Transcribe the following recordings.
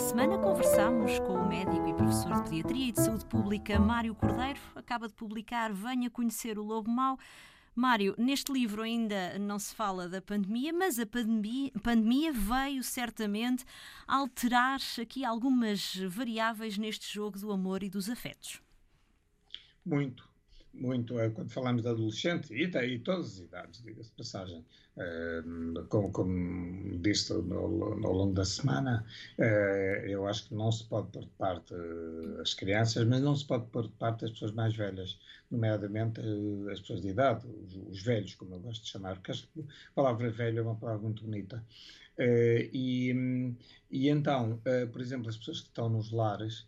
semana conversamos com o médico e professor de Pediatria e de Saúde Pública Mário Cordeiro. Acaba de publicar Venha Conhecer o Lobo Mau. Mário, neste livro ainda não se fala da pandemia, mas a pandemia, pandemia veio certamente alterar aqui algumas variáveis neste jogo do amor e dos afetos. Muito muito eh, quando falamos de adolescentes e, e todas as idades, diga-se passagem, uh, como, como disse ao longo da semana, uh, eu acho que não se pode pôr de parte as crianças, mas não se pode pôr de parte as pessoas mais velhas, nomeadamente uh, as pessoas de idade, os, os, velhos, como eu gosto de chamar, porque a palavra velho é uma palavra muito bonita. e, e então, por exemplo, as pessoas que estão nos lares,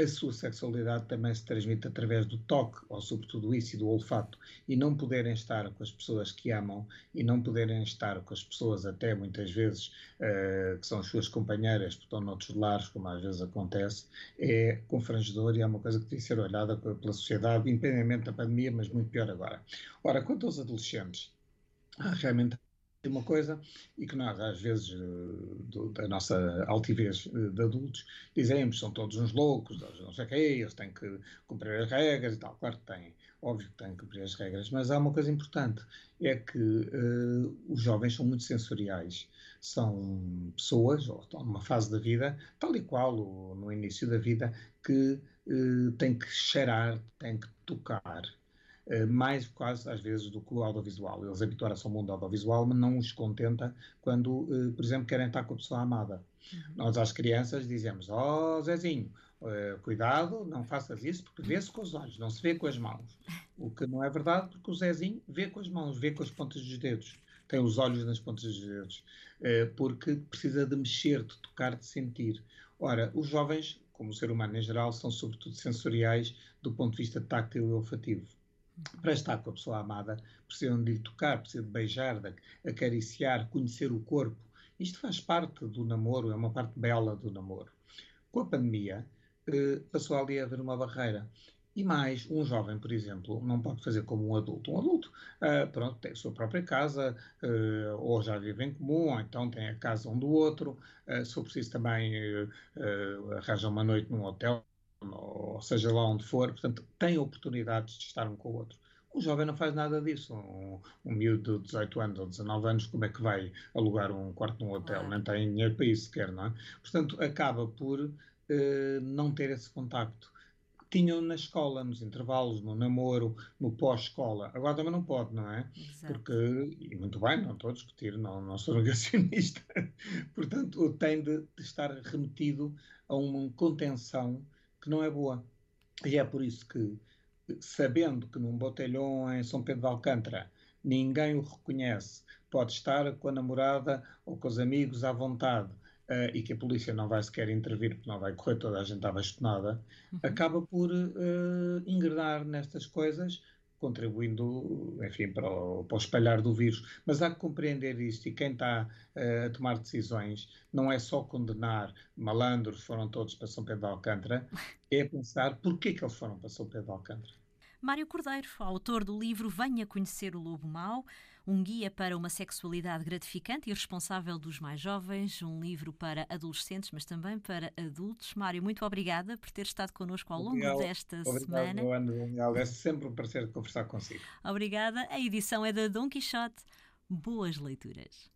a sua sexualidade também se transmite através do toque, ou sobretudo isso, e do olfato, e não poderem estar com as pessoas que amam e não poderem estar com as pessoas, até muitas vezes, uh, que são as suas companheiras, porque estão noutros lares, como às vezes acontece, é confrangedor e é uma coisa que tem que ser olhada pela sociedade, independentemente da pandemia, mas muito pior agora. Ora, quanto aos adolescentes, há realmente uma coisa e que nós, às vezes, eh, do, da nossa altivez eh, de adultos, dizemos são todos uns loucos, não sei o quê, eles têm que cumprir as regras e tal. Claro que têm, óbvio que têm que cumprir as regras, mas há uma coisa importante, é que uh, os jovens são muito sensoriais. São pessoas, ou estão numa fase da vida, tal e qual no início da vida, que uh, têm que cheirar, têm que tocar, eh, mais quase às vezes do que o audiovisual. Eles habituaram-se ao mundo audiovisual, mas não os contenta quando, eh, por exemplo, querem estar com a pessoa amada. Uhum. Nós às crianças dizemos, ó oh, Zezinho, uh, cuidado, não faças isso, porque vê-se com os olhos, não se vê com as mãos. O que não é verdade, porque o Zezinho vê com as mãos, vê com as pontas dos dedos. Tem os olhos nas pontas dos dedos. Porque precisa de mexer, de tocar, de sentir. Ora, os jovens, como o ser humano em geral, são sobretudo sensoriais do ponto de vista táctil e olfativo para estar com a pessoa amada, precisam de lhe tocar, precisam de beijar, de acariciar, conhecer o corpo. Isto faz parte do namoro, é uma parte bela do namoro. Com a pandemia, eh, passou ali a haver uma barreira. E mais, um jovem, por exemplo, não pode fazer como um adulto. Um adulto, uh, pronto, tem a sua própria casa, uh, ou já vive em comum, ou então tem a casa um do outro. Uh, se for preciso também arranja uma noite num hotel ou seja lá onde for, portanto, têm oportunidades de estar um com o outro. O jovem não faz nada disso. Um, um miúdo de 18 anos ou 19 anos, como é que vai alugar um quarto num hotel? Ah. Nem tem dinheiro para isso sequer, não é? Portanto, acaba por uh, não ter esse contacto. Tinham na escola, nos intervalos, no namoro, no pós-escola. Agora também não pode, não é? Exato. Porque, e muito bem, não estou a discutir, não, não sou negacionista. Portanto, tem de, de estar remetido a uma contenção que não é boa. E é por isso que, sabendo que num botelhão em São Pedro de Alcântara ninguém o reconhece, pode estar com a namorada ou com os amigos à vontade uh, e que a polícia não vai sequer intervir porque não vai correr toda a gente abastonada, uhum. acaba por uh, engrenar nestas coisas contribuindo, enfim, para o, para o, espalhar do vírus. Mas há que compreender isto e quem está uh, a tomar decisões não é só condenar malandros, foram todos para São Pedro de Alcântara, é pensar porquê que eles foram para São Pedro de Alcântara. Mário Cordeiro, autor do livro Venha Conhecer o Lobo Mau, um guia para uma sexualidade gratificante e responsável dos mais jovens, um livro para adolescentes, mas também para adultos. Mário, muito obrigada por ter estado connosco ao longo obrigado, desta obrigado, semana. Obrigado, é sempre um prazer conversar consigo. Obrigada. A edição é da Dom Quixote. Boas leituras.